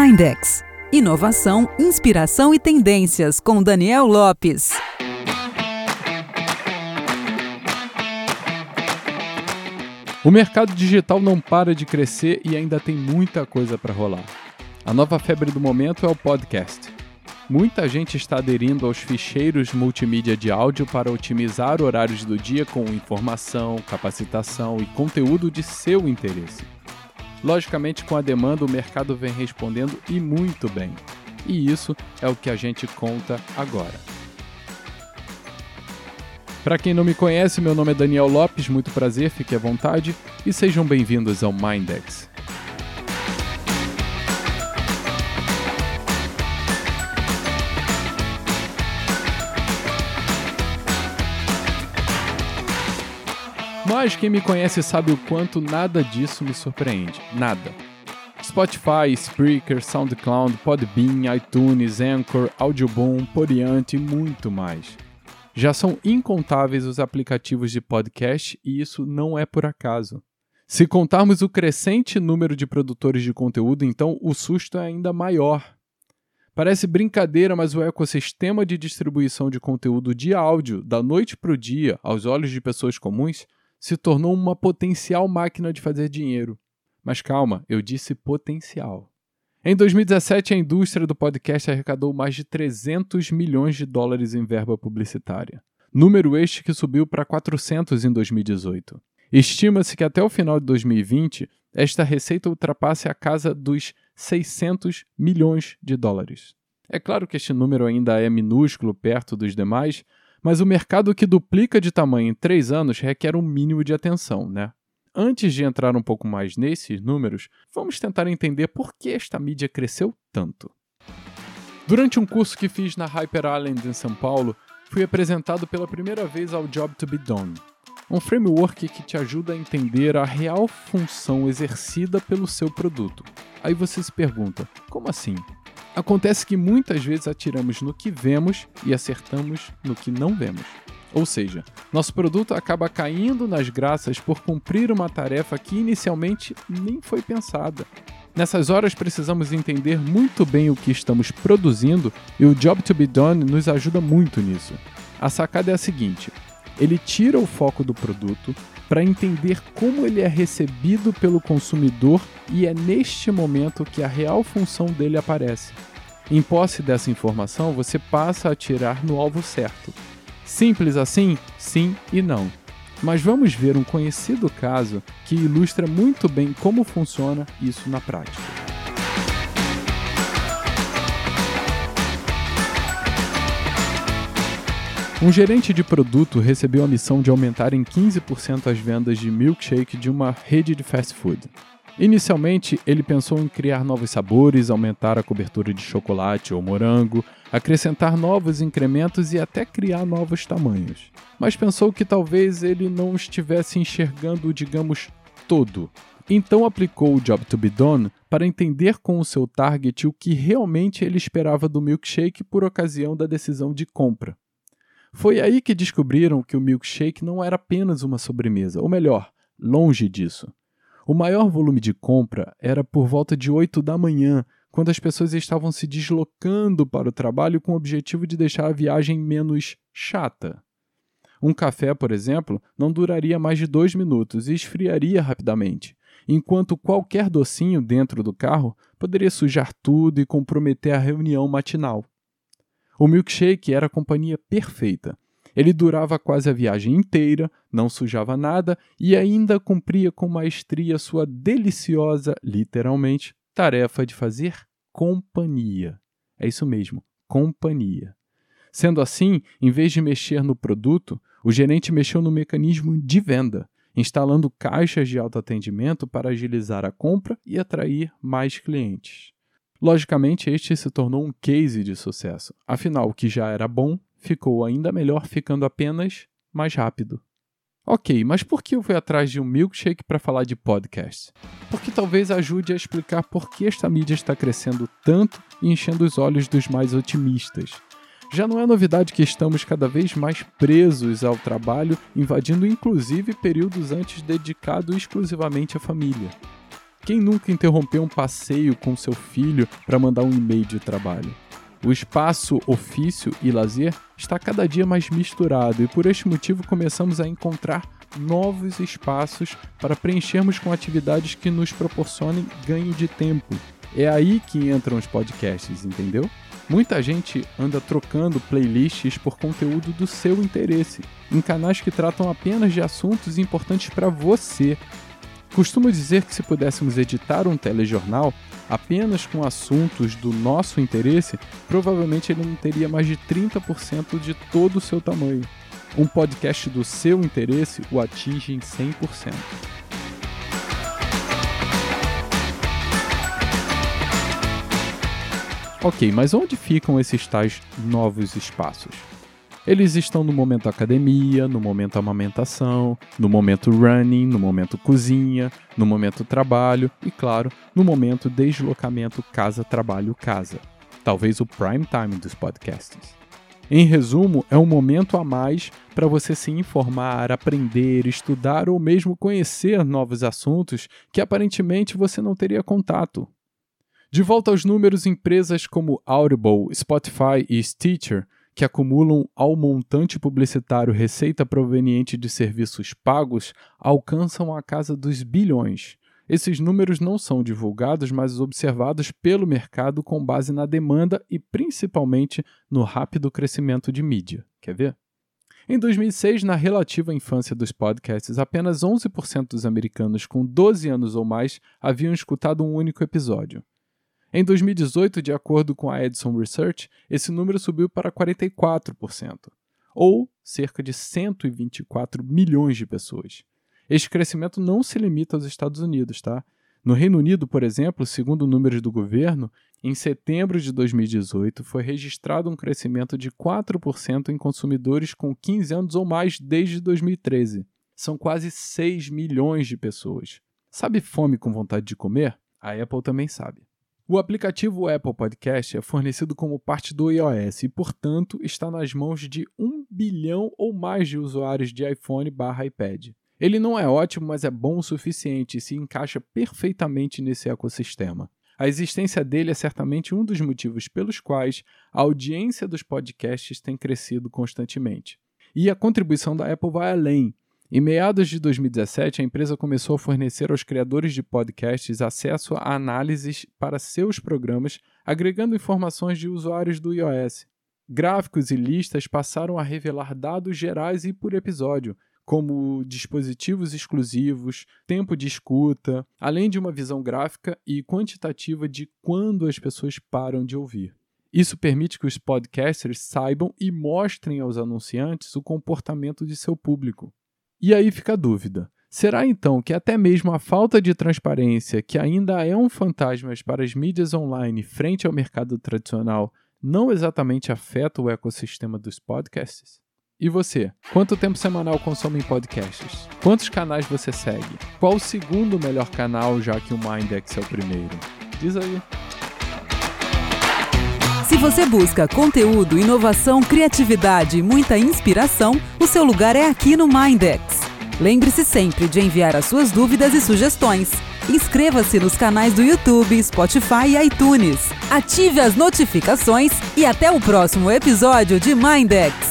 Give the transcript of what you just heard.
Mindex. Inovação, inspiração e tendências com Daniel Lopes. O mercado digital não para de crescer e ainda tem muita coisa para rolar. A nova febre do momento é o podcast. Muita gente está aderindo aos ficheiros multimídia de áudio para otimizar horários do dia com informação, capacitação e conteúdo de seu interesse. Logicamente, com a demanda, o mercado vem respondendo e muito bem. E isso é o que a gente conta agora. Para quem não me conhece, meu nome é Daniel Lopes, muito prazer, fique à vontade e sejam bem-vindos ao Mindex. Mas quem me conhece sabe o quanto nada disso me surpreende. Nada. Spotify, Spreaker, SoundCloud, Podbean, iTunes, Anchor, Audioboom, Poriante e muito mais. Já são incontáveis os aplicativos de podcast e isso não é por acaso. Se contarmos o crescente número de produtores de conteúdo, então o susto é ainda maior. Parece brincadeira, mas o ecossistema de distribuição de conteúdo de áudio, da noite para o dia, aos olhos de pessoas comuns, se tornou uma potencial máquina de fazer dinheiro. Mas calma, eu disse potencial. Em 2017, a indústria do podcast arrecadou mais de 300 milhões de dólares em verba publicitária. Número este que subiu para 400 em 2018. Estima-se que até o final de 2020, esta receita ultrapasse a casa dos 600 milhões de dólares. É claro que este número ainda é minúsculo perto dos demais, mas o mercado que duplica de tamanho em três anos requer um mínimo de atenção, né? Antes de entrar um pouco mais nesses números, vamos tentar entender por que esta mídia cresceu tanto. Durante um curso que fiz na Hyper Island em São Paulo, fui apresentado pela primeira vez ao Job to be Done, um framework que te ajuda a entender a real função exercida pelo seu produto. Aí você se pergunta: como assim? Acontece que muitas vezes atiramos no que vemos e acertamos no que não vemos. Ou seja, nosso produto acaba caindo nas graças por cumprir uma tarefa que inicialmente nem foi pensada. Nessas horas precisamos entender muito bem o que estamos produzindo e o Job to be Done nos ajuda muito nisso. A sacada é a seguinte: ele tira o foco do produto para entender como ele é recebido pelo consumidor e é neste momento que a real função dele aparece. Em posse dessa informação, você passa a atirar no alvo certo. Simples assim? Sim e não. Mas vamos ver um conhecido caso que ilustra muito bem como funciona isso na prática. Um gerente de produto recebeu a missão de aumentar em 15% as vendas de milkshake de uma rede de fast food. Inicialmente, ele pensou em criar novos sabores, aumentar a cobertura de chocolate ou morango, acrescentar novos incrementos e até criar novos tamanhos. Mas pensou que talvez ele não estivesse enxergando, digamos, todo. Então aplicou o Job to be Done para entender com o seu target o que realmente ele esperava do milkshake por ocasião da decisão de compra. Foi aí que descobriram que o milkshake não era apenas uma sobremesa, ou melhor, longe disso. O maior volume de compra era por volta de 8 da manhã, quando as pessoas estavam se deslocando para o trabalho com o objetivo de deixar a viagem menos chata. Um café, por exemplo, não duraria mais de dois minutos e esfriaria rapidamente, enquanto qualquer docinho dentro do carro poderia sujar tudo e comprometer a reunião matinal. O milkshake era a companhia perfeita ele durava quase a viagem inteira, não sujava nada e ainda cumpria com maestria sua deliciosa, literalmente, tarefa de fazer companhia. É isso mesmo, companhia. Sendo assim, em vez de mexer no produto, o gerente mexeu no mecanismo de venda, instalando caixas de autoatendimento para agilizar a compra e atrair mais clientes. Logicamente, este se tornou um case de sucesso. Afinal, o que já era bom ficou ainda melhor ficando apenas mais rápido. Ok, mas por que eu fui atrás de um milkshake para falar de podcast? Porque talvez ajude a explicar por que esta mídia está crescendo tanto e enchendo os olhos dos mais otimistas. Já não é novidade que estamos cada vez mais presos ao trabalho, invadindo inclusive períodos antes dedicados exclusivamente à família. Quem nunca interrompeu um passeio com seu filho para mandar um e-mail de trabalho? O espaço ofício e lazer está cada dia mais misturado e por este motivo começamos a encontrar novos espaços para preenchermos com atividades que nos proporcionem ganho de tempo. É aí que entram os podcasts, entendeu? Muita gente anda trocando playlists por conteúdo do seu interesse, em canais que tratam apenas de assuntos importantes para você. Costumo dizer que se pudéssemos editar um telejornal apenas com assuntos do nosso interesse, provavelmente ele não teria mais de 30% de todo o seu tamanho. Um podcast do seu interesse o atinge em 100%. Ok, mas onde ficam esses tais novos espaços? Eles estão no momento academia, no momento amamentação, no momento running, no momento cozinha, no momento trabalho e, claro, no momento deslocamento casa-trabalho-casa. Talvez o prime time dos podcasts. Em resumo, é um momento a mais para você se informar, aprender, estudar ou mesmo conhecer novos assuntos que aparentemente você não teria contato. De volta aos números, empresas como Audible, Spotify e Stitcher, que acumulam ao montante publicitário receita proveniente de serviços pagos, alcançam a casa dos bilhões. Esses números não são divulgados, mas observados pelo mercado com base na demanda e principalmente no rápido crescimento de mídia. Quer ver? Em 2006, na relativa infância dos podcasts, apenas 11% dos americanos com 12 anos ou mais haviam escutado um único episódio. Em 2018, de acordo com a Edison Research, esse número subiu para 44%, ou cerca de 124 milhões de pessoas. Este crescimento não se limita aos Estados Unidos, tá? No Reino Unido, por exemplo, segundo números do governo, em setembro de 2018 foi registrado um crescimento de 4% em consumidores com 15 anos ou mais desde 2013. São quase 6 milhões de pessoas. Sabe fome com vontade de comer? A Apple também sabe. O aplicativo Apple Podcast é fornecido como parte do iOS e, portanto, está nas mãos de um bilhão ou mais de usuários de iPhone barra iPad. Ele não é ótimo, mas é bom o suficiente e se encaixa perfeitamente nesse ecossistema. A existência dele é certamente um dos motivos pelos quais a audiência dos podcasts tem crescido constantemente. E a contribuição da Apple vai além. Em meados de 2017, a empresa começou a fornecer aos criadores de podcasts acesso a análises para seus programas, agregando informações de usuários do iOS. Gráficos e listas passaram a revelar dados gerais e por episódio, como dispositivos exclusivos, tempo de escuta, além de uma visão gráfica e quantitativa de quando as pessoas param de ouvir. Isso permite que os podcasters saibam e mostrem aos anunciantes o comportamento de seu público. E aí fica a dúvida: será então que até mesmo a falta de transparência, que ainda é um fantasma para as mídias online frente ao mercado tradicional, não exatamente afeta o ecossistema dos podcasts? E você? Quanto tempo semanal consome em podcasts? Quantos canais você segue? Qual o segundo melhor canal, já que o Mindex é o primeiro? Diz aí. Se você busca conteúdo, inovação, criatividade e muita inspiração, o seu lugar é aqui no Mindex. Lembre-se sempre de enviar as suas dúvidas e sugestões. Inscreva-se nos canais do YouTube, Spotify e iTunes. Ative as notificações e até o próximo episódio de Mindex.